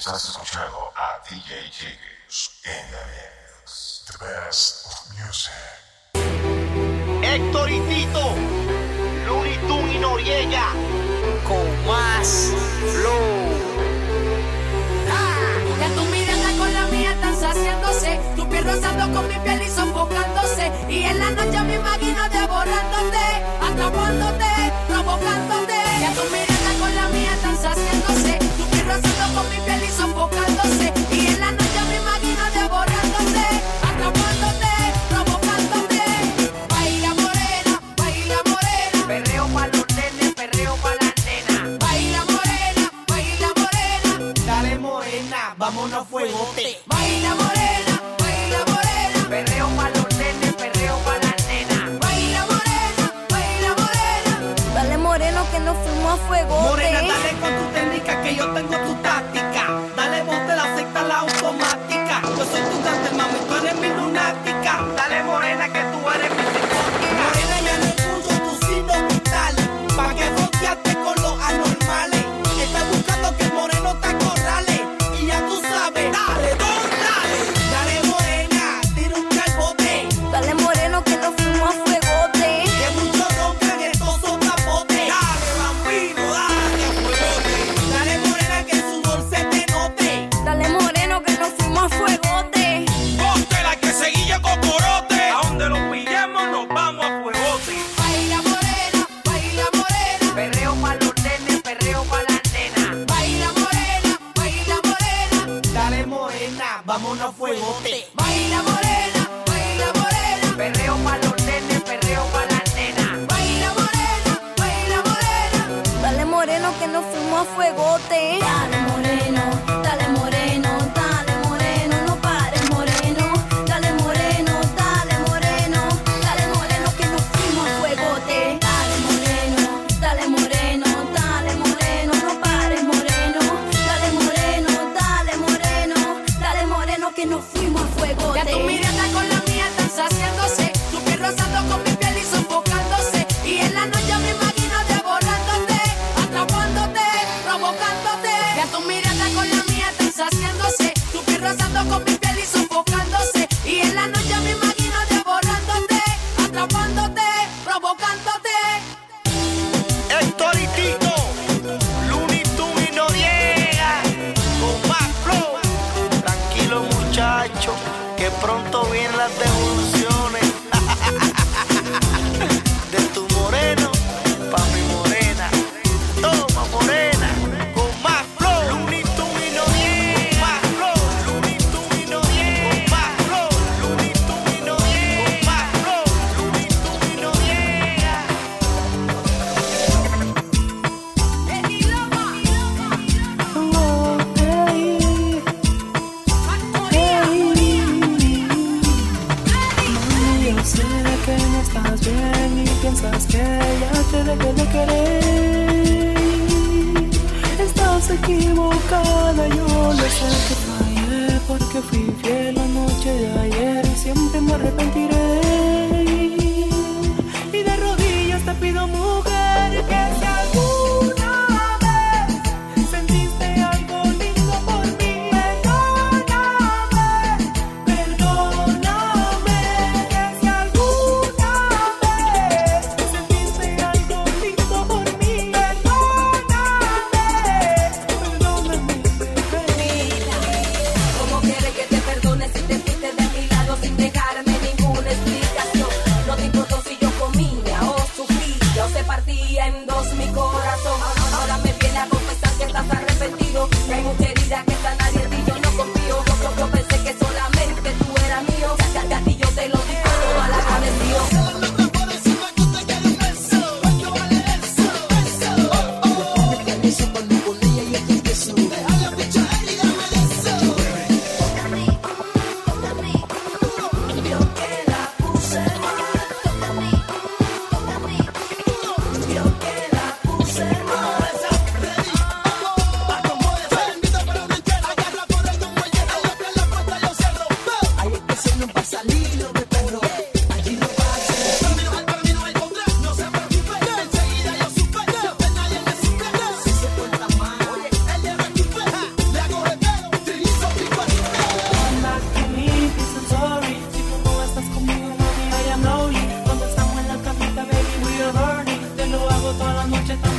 Estás escuchando a DJ Jiggers en the mix. The best of music. Héctor y Tito, Looney Tunes y Noriega, con más flow. ¡Ah! Ya tu mirada con la mía están saciándose, tu piel rozando con mi piel y sofocándose, y en la noche me imagino devorándote, atrapándote.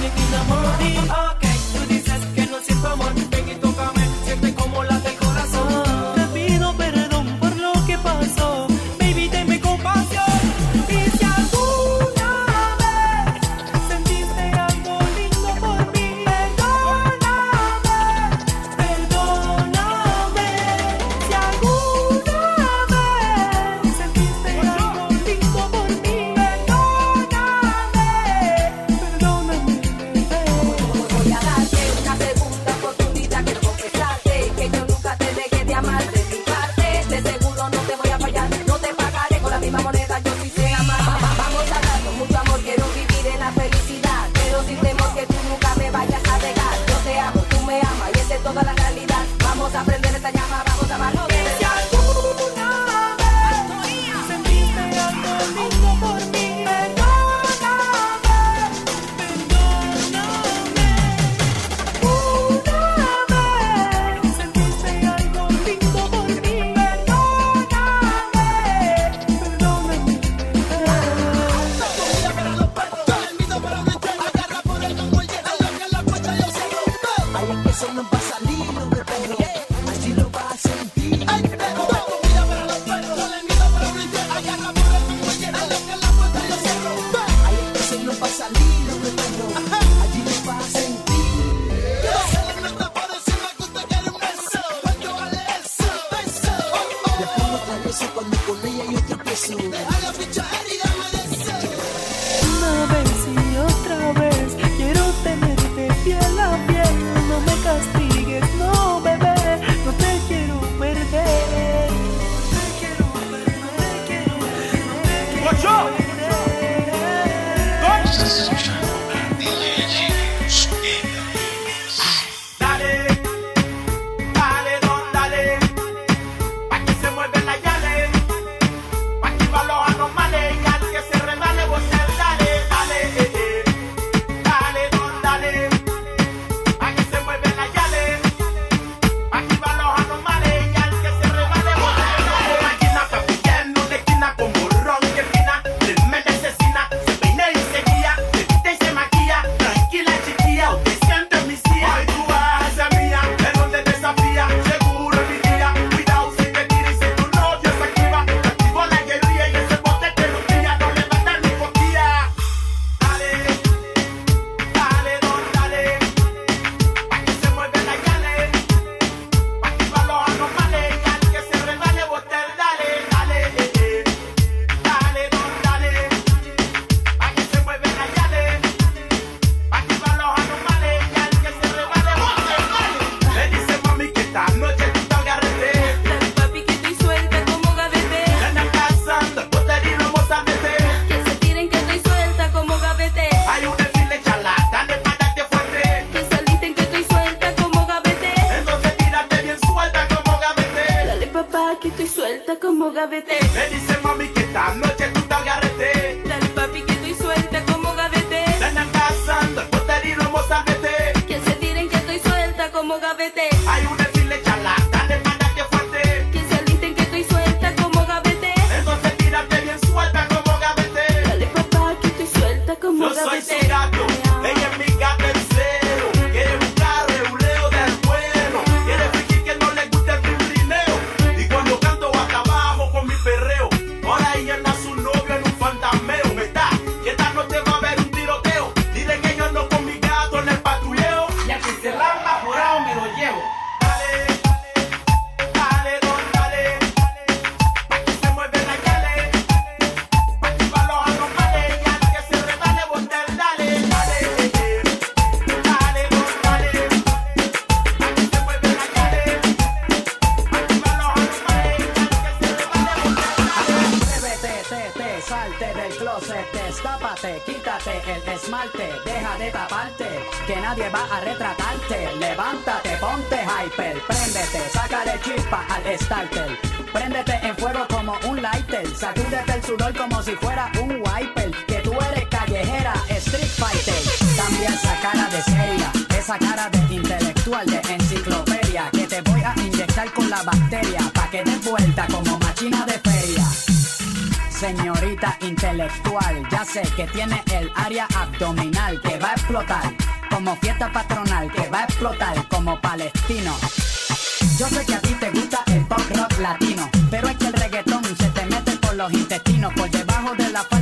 music in the morning. Okay.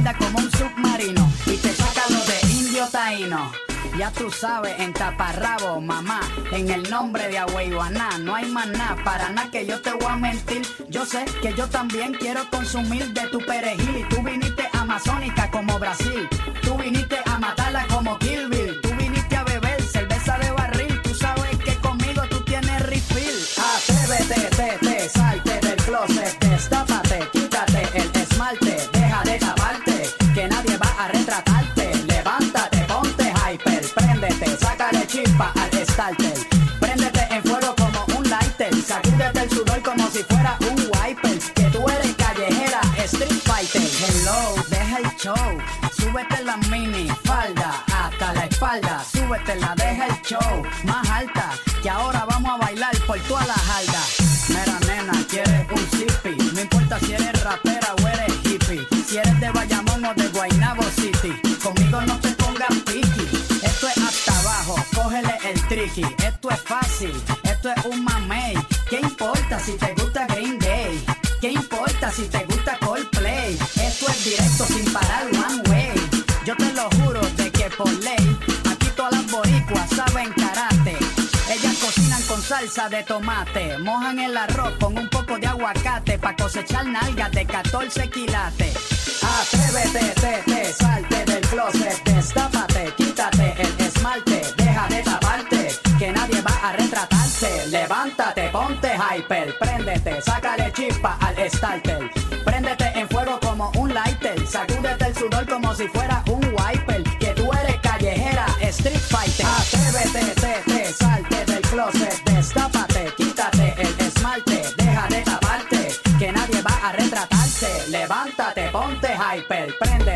la como un submarino y te saca lo de indio taíno. Ya tú sabes, en taparrabo, mamá, en el nombre de Agüeyuaná, no hay maná, para nada que yo te voy a mentir. Yo sé que yo también quiero consumir de tu perejil y tú viniste amazónica como Brasil, tú viniste a matarla como Kilby show. Súbete la mini falda hasta la espalda. Súbete la deja el show más alta. Y ahora vamos a bailar por toda la jalda. Mira, nena, quieres un zippy. No importa si eres rapera o eres hippie. Si eres de Bayamón o de Guaynabo City. Conmigo no te pongas piqui. Esto es hasta abajo. Cógele el tricky. Esto es fácil. Esto es un mamey. ¿Qué importa si te gusta Green Day? ¿Qué importa si te gusta? salsa de tomate. Mojan el arroz con un poco de aguacate pa' cosechar nalgas de 14 quilates. Atrévete, te, te, salte del closet, destápate, quítate el esmalte, deja de taparte, que nadie va a retratarse. Levántate, ponte hyper, préndete, sácale chispa al starter. Préndete en fuego como un lighter, sacúdete el sudor como si fuera un wiper, que tú eres callejera, street fighter. Atrévete, levántate, ponte hyper, prende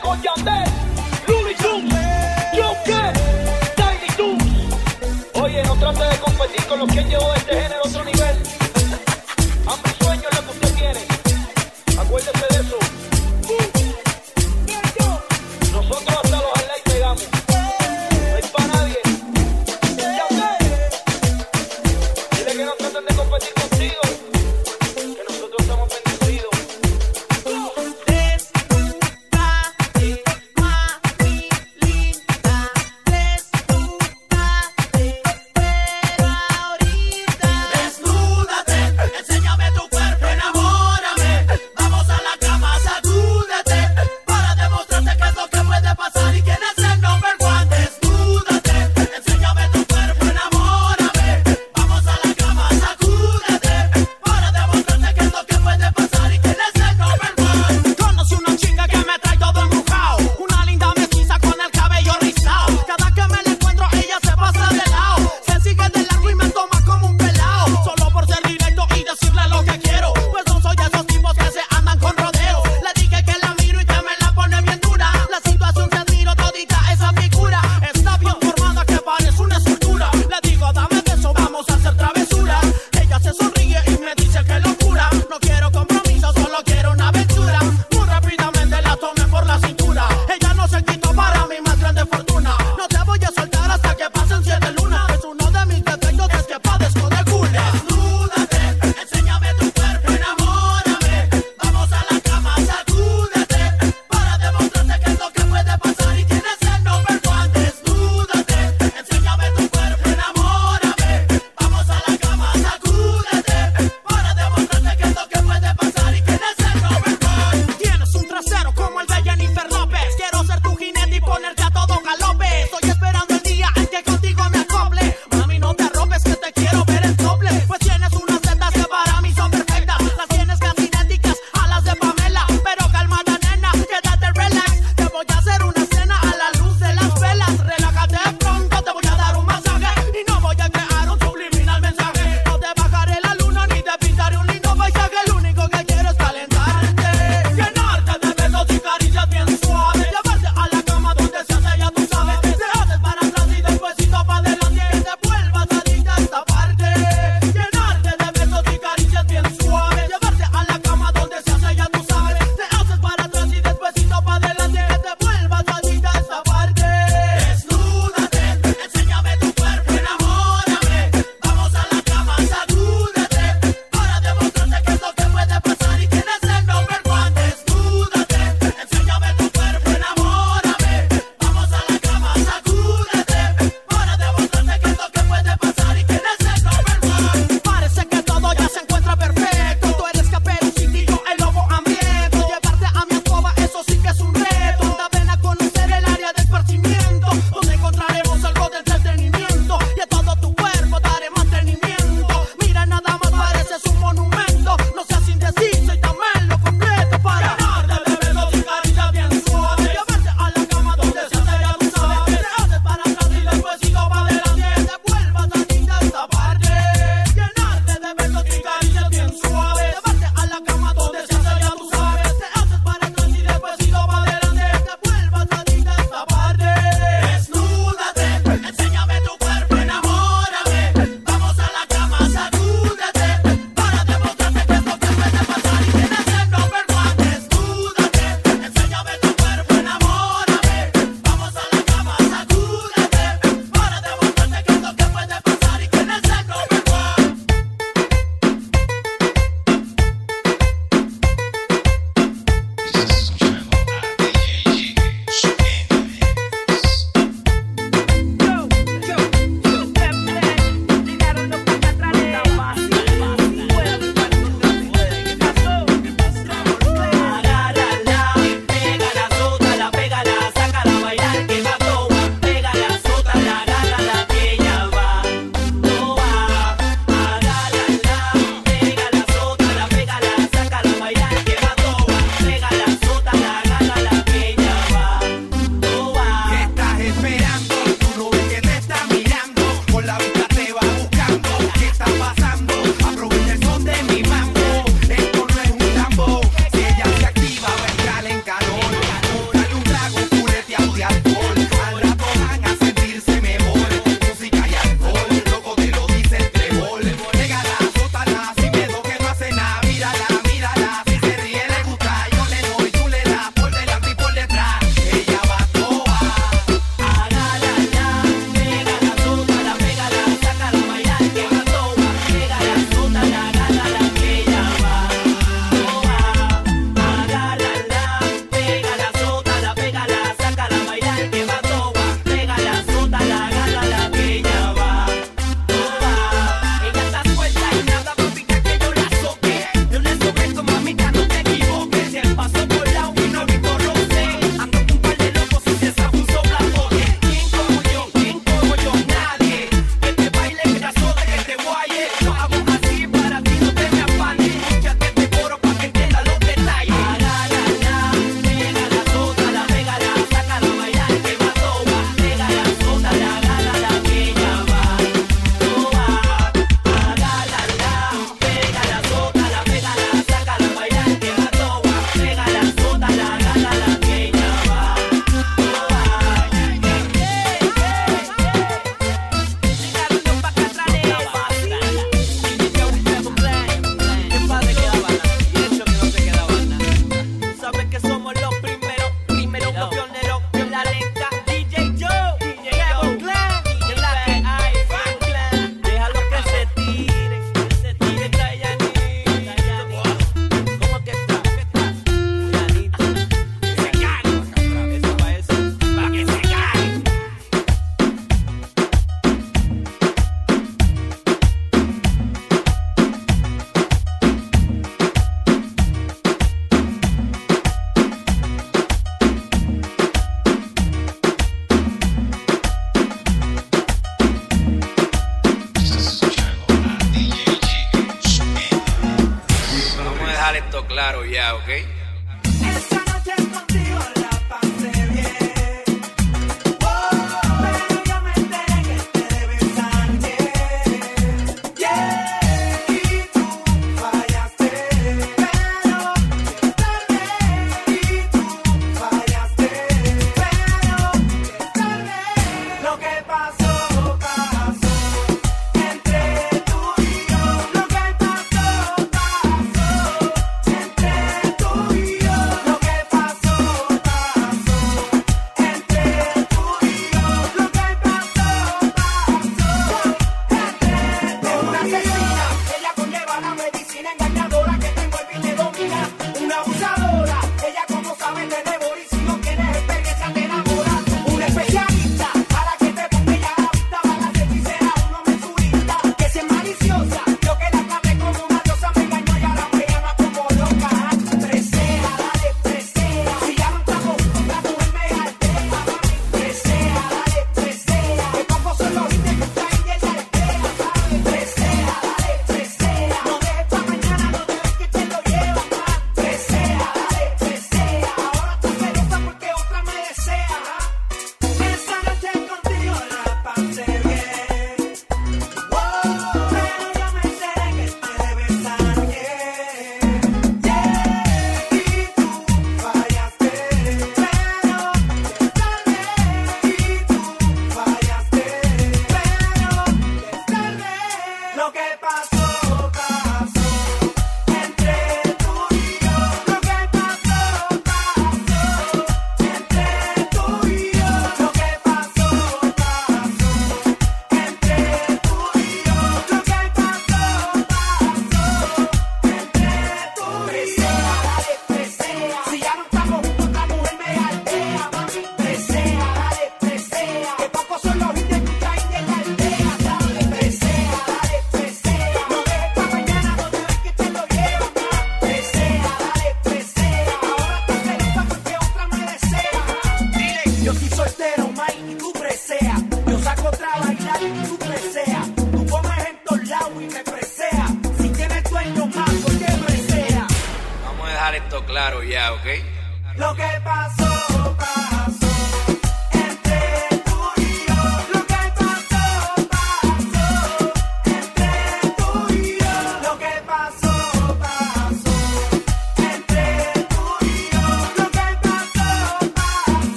con Yandel.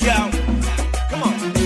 Yo. Come on.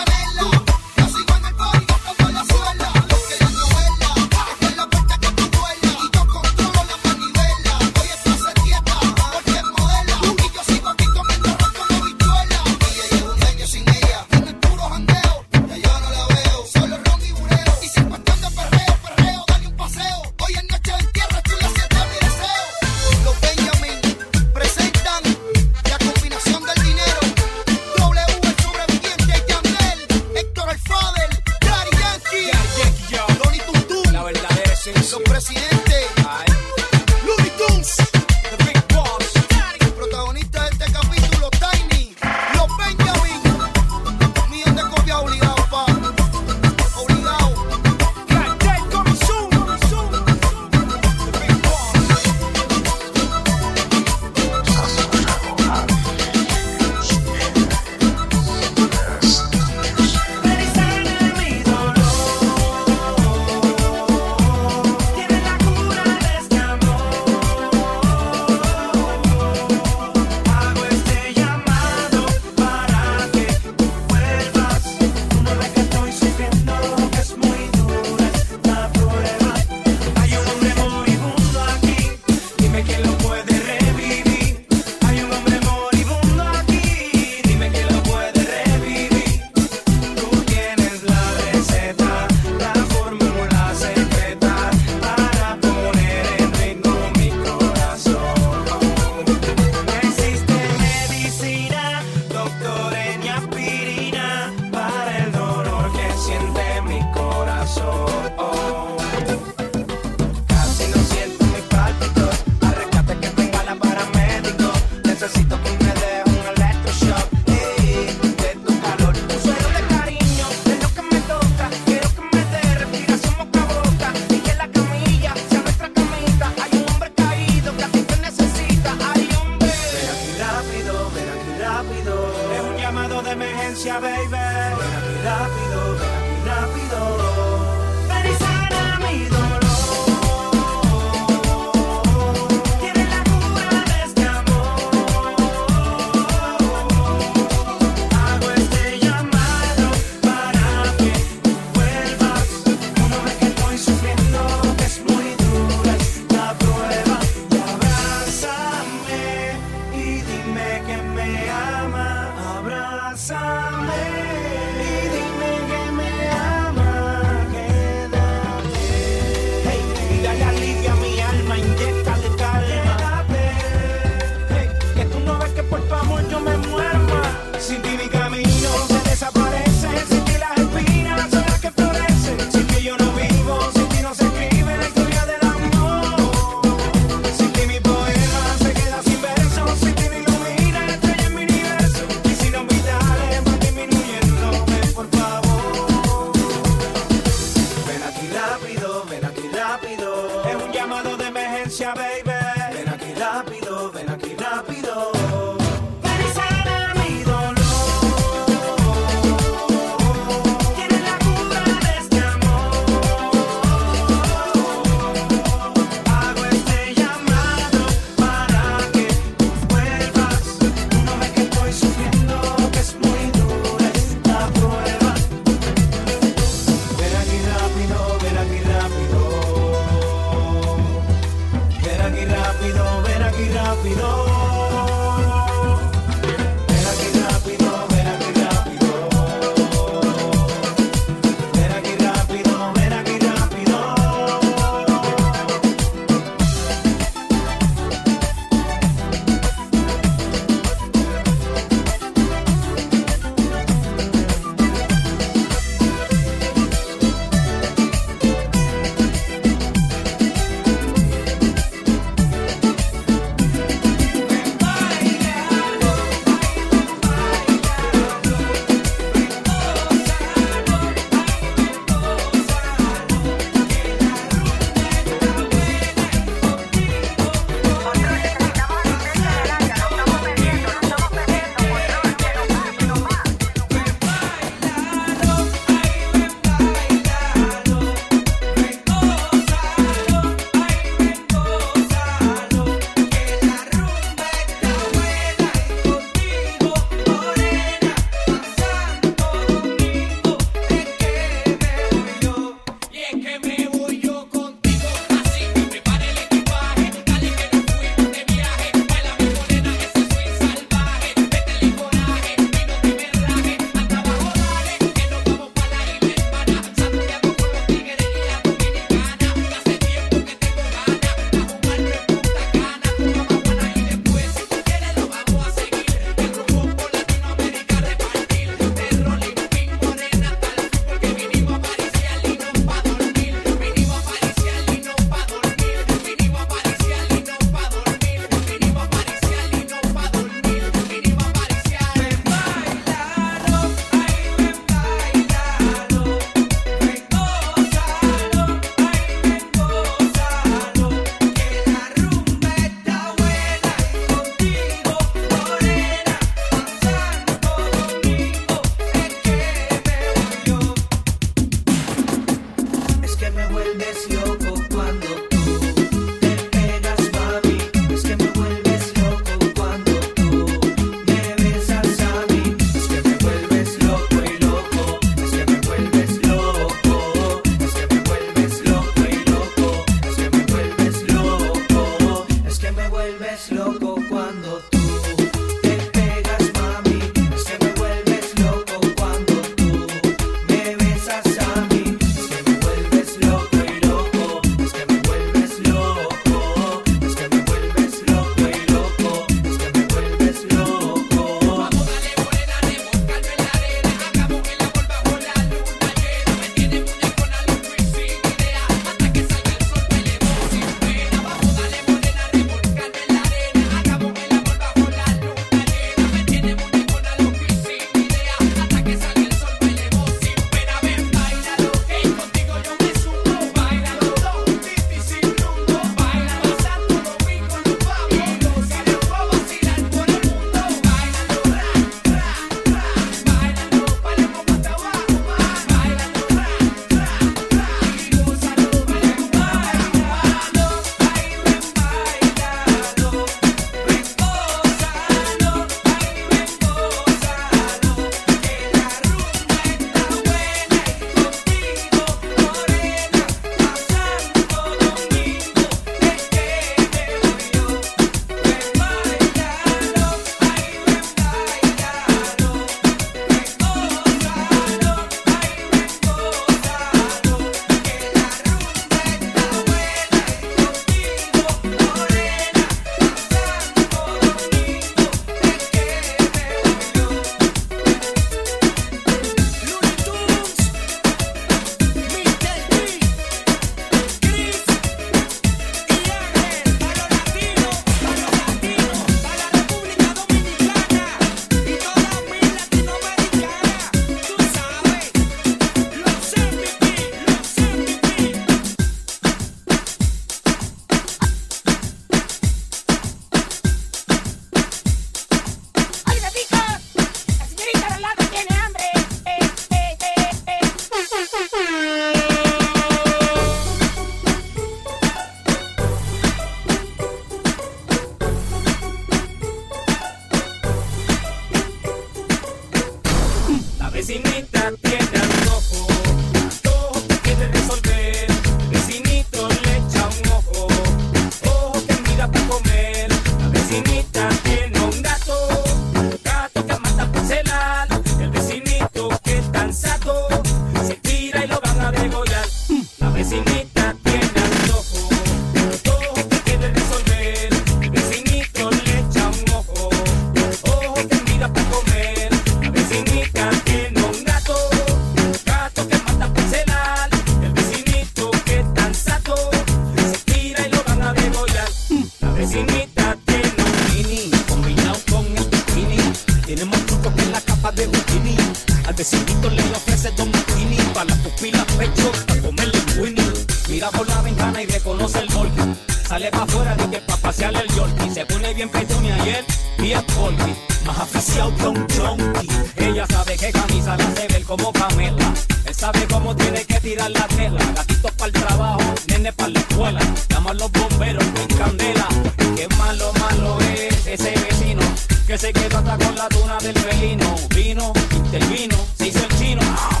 Que tirar la tela, gatitos para el trabajo, nene para la escuela. Llama a los bomberos con candela. Qué malo, malo es ese vecino que se quedó hasta con la tuna del felino. Vino, intervino, se hizo el chino. ¡Ah!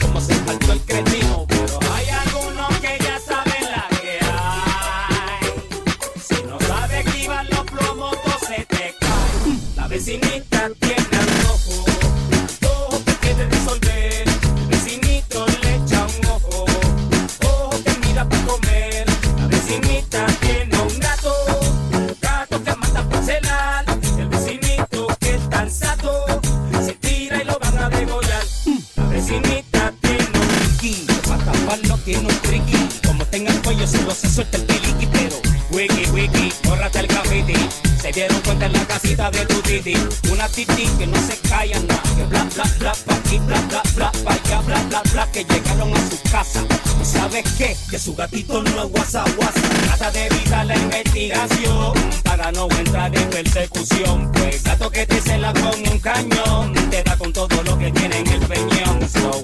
Como se saltó el cretino. Una titi que no se calla nada. Que bla bla bla pa' aquí, bla bla bla pa' allá, bla bla bla. Que llegaron a su casa. ¿Y sabes qué? Que su gatito no es guasa guasa. Trata de evitar la investigación. Para no entrar en persecución. Pues gato que te cela con un cañón. Te da con todo lo que tiene en el peñón.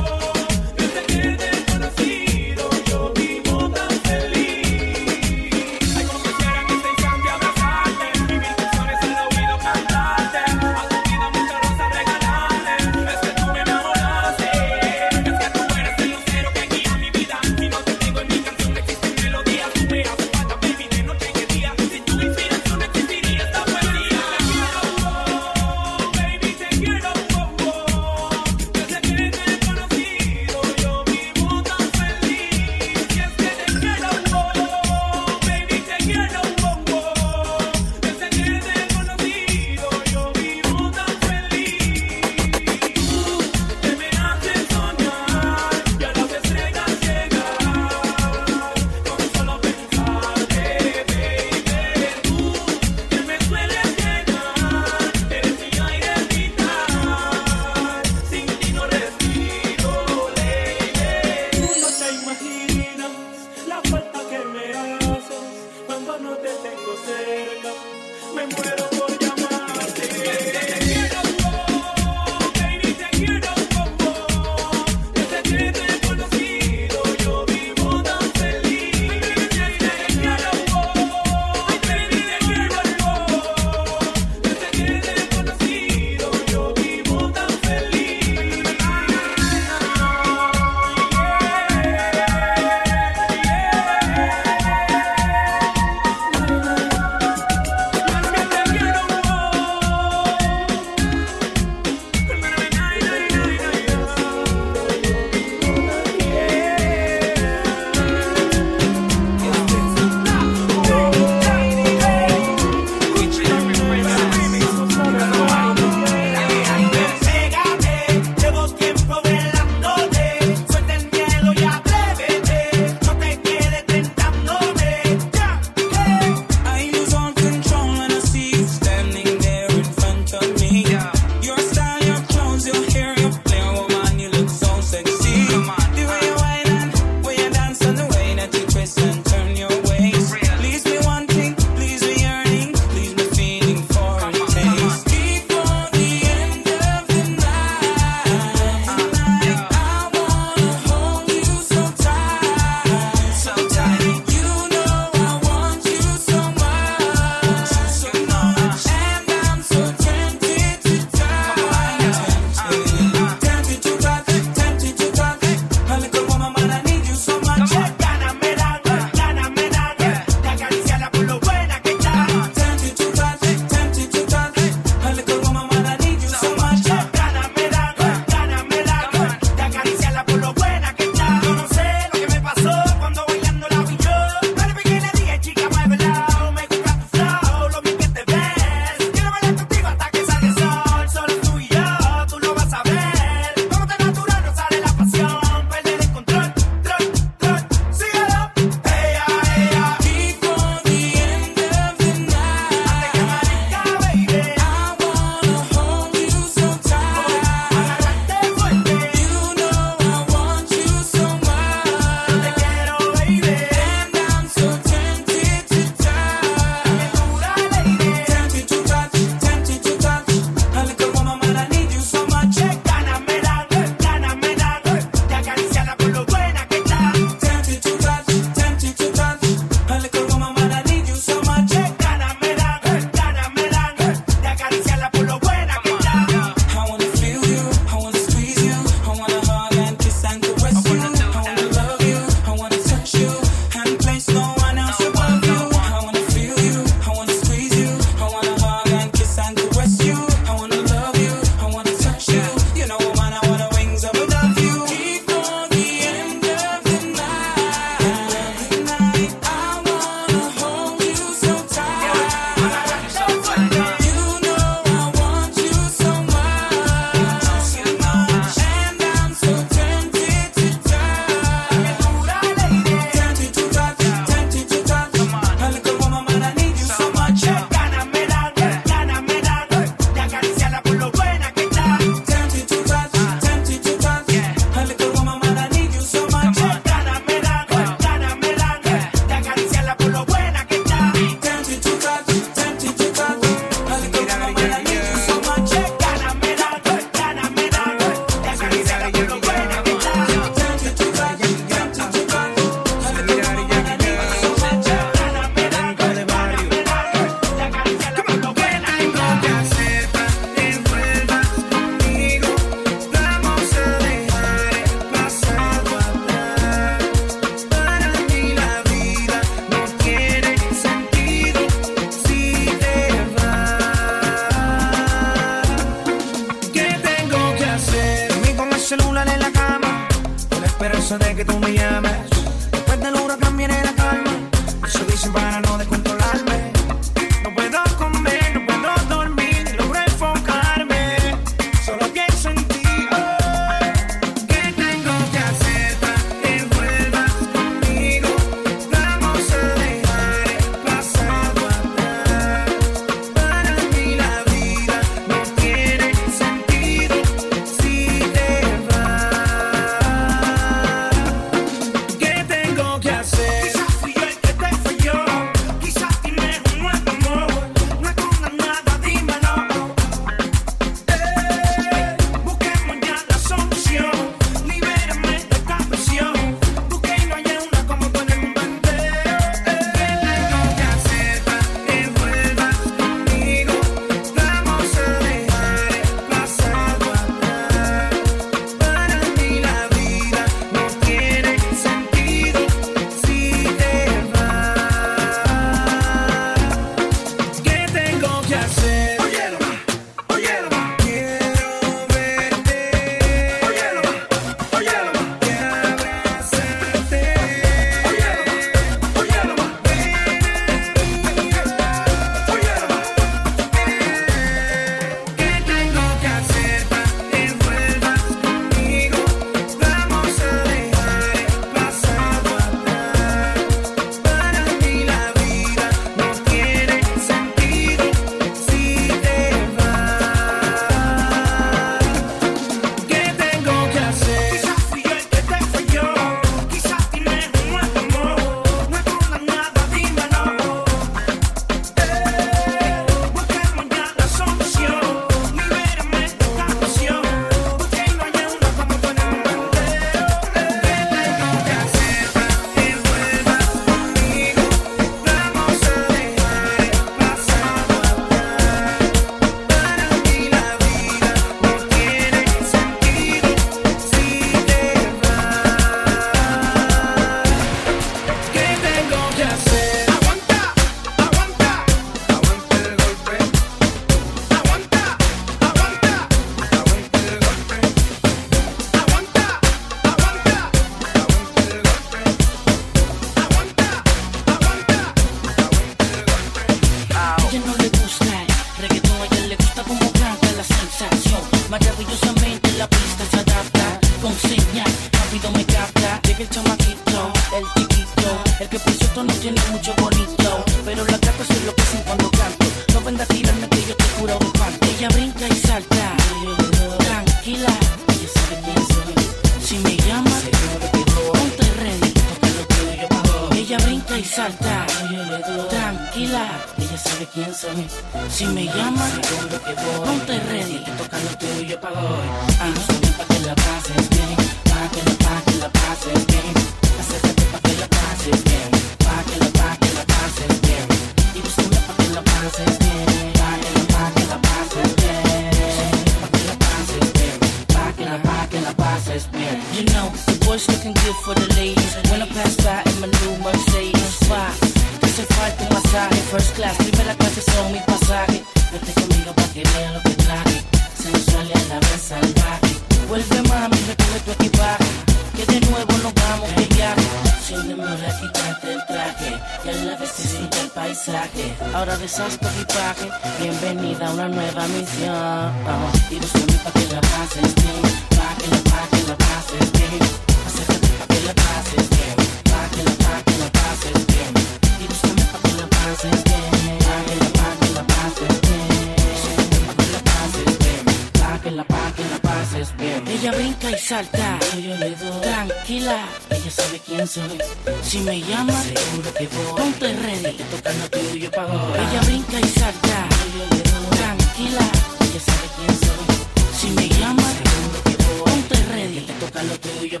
Está lo tuyo.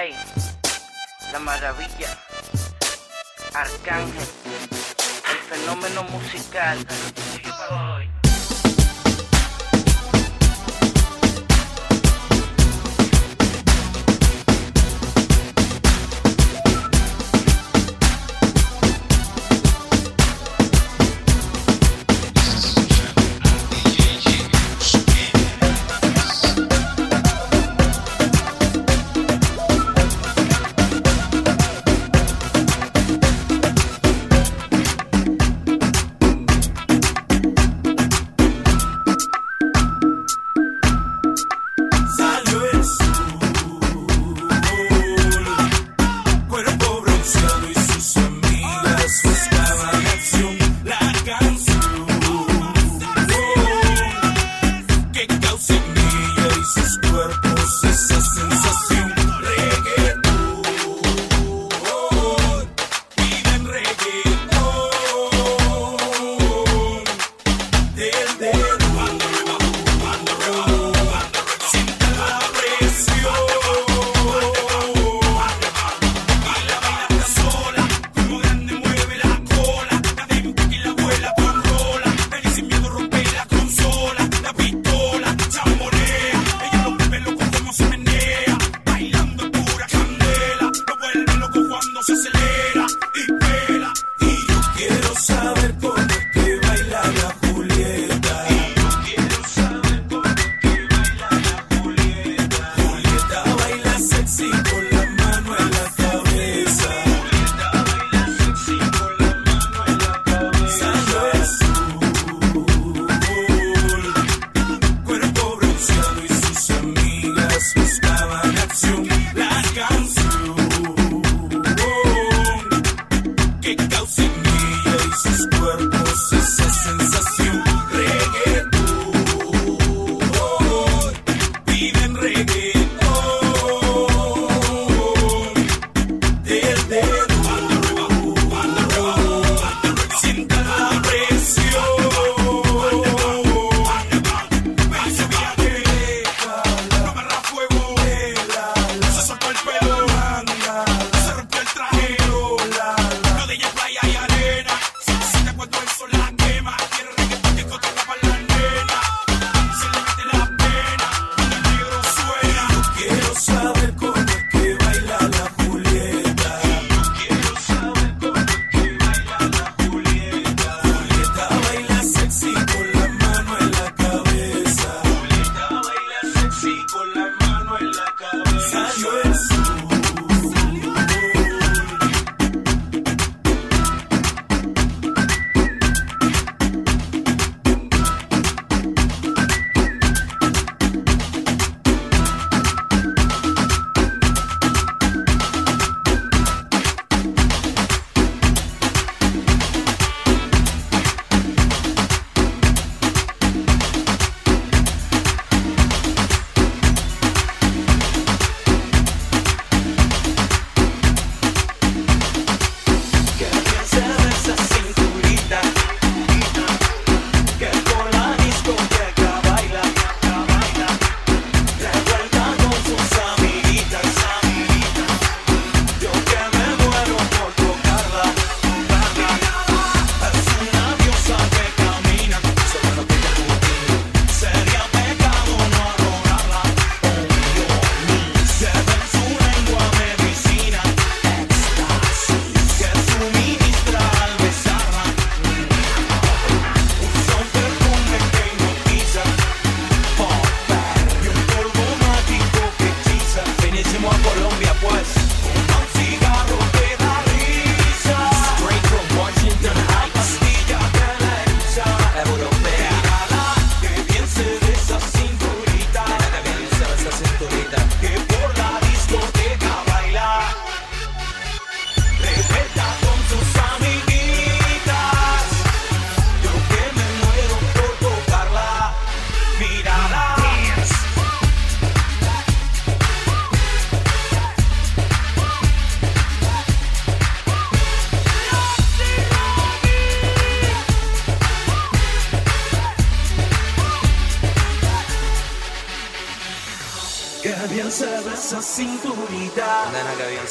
Ey, la maravilla. Arcángel, el fenómeno musical. Lo tuyo.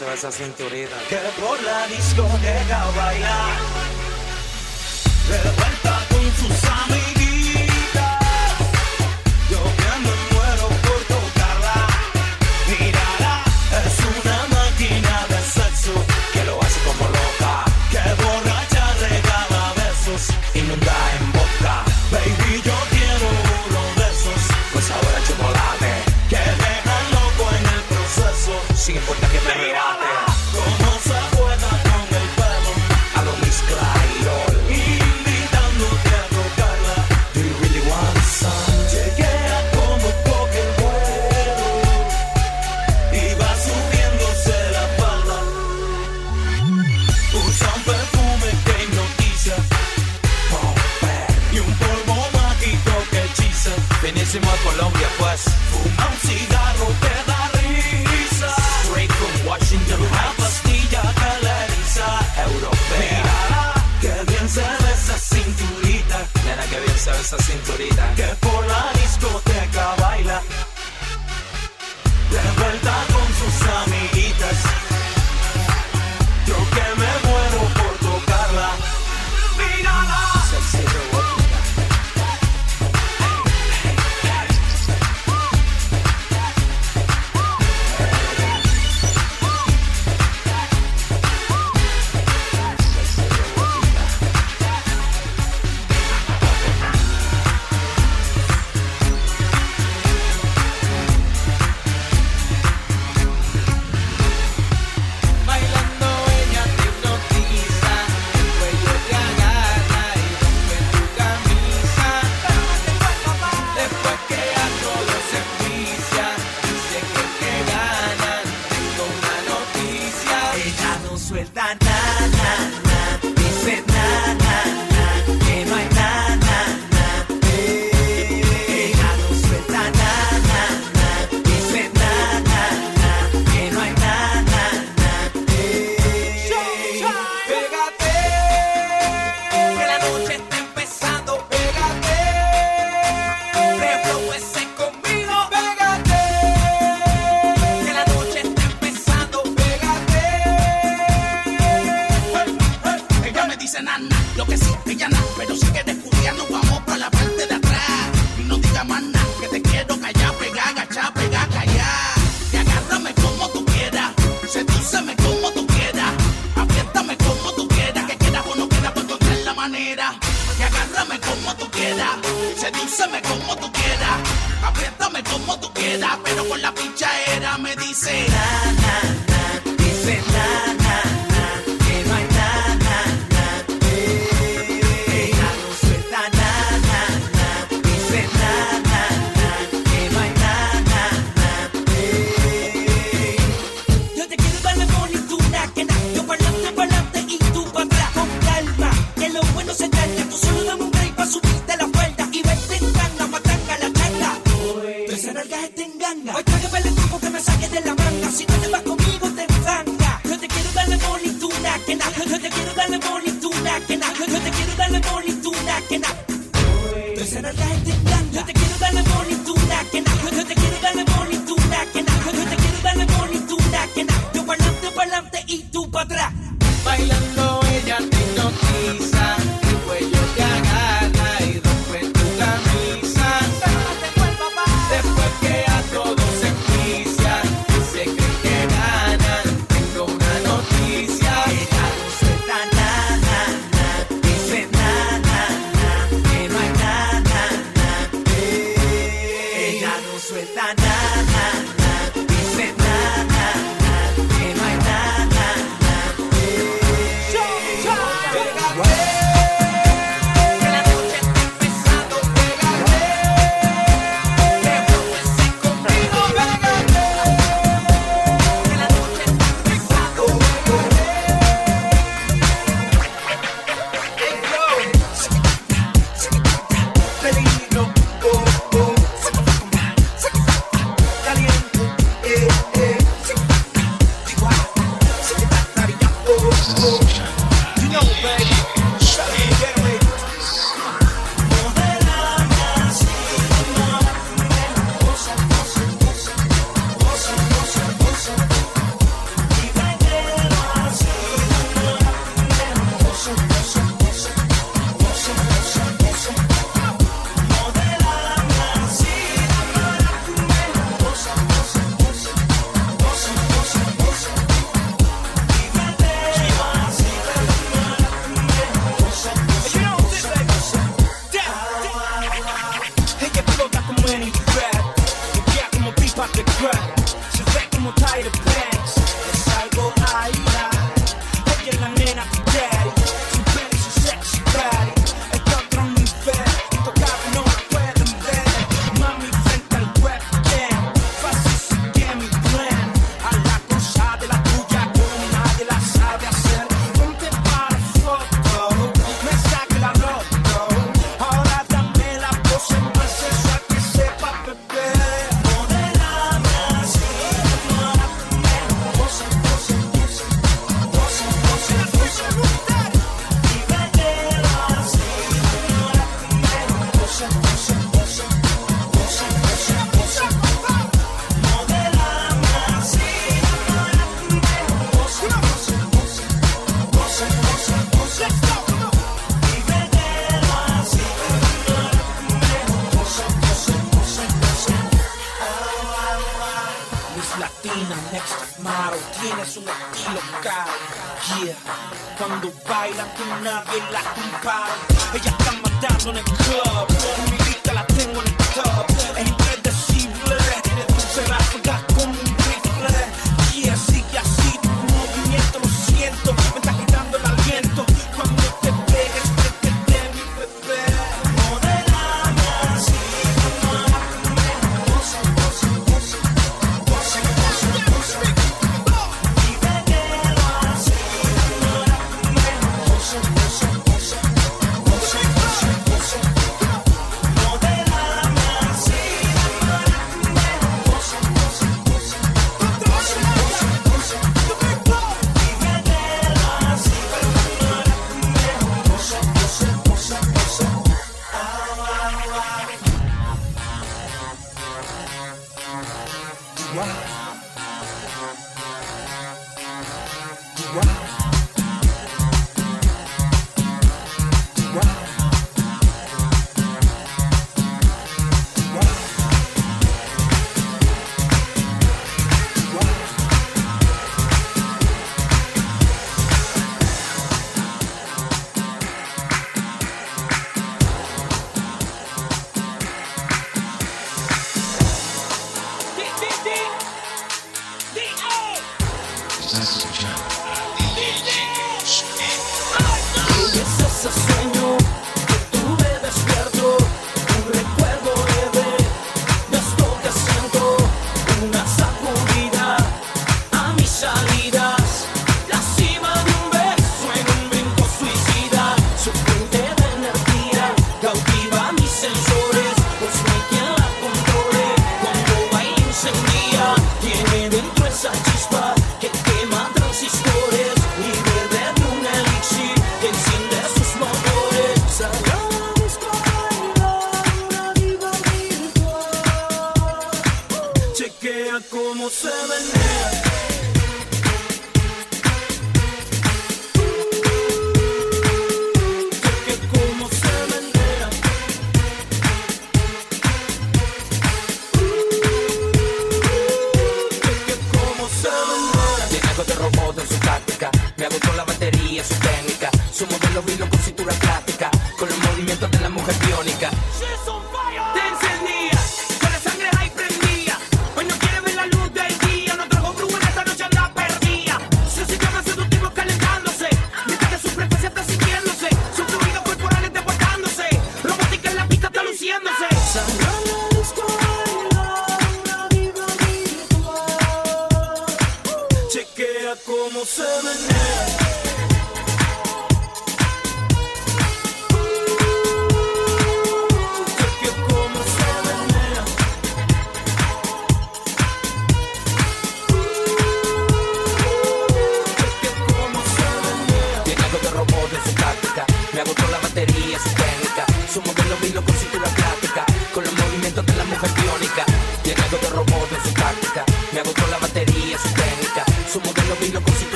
eso, esa cinturita. Que por la discoteca baila, de vuelta con Susana.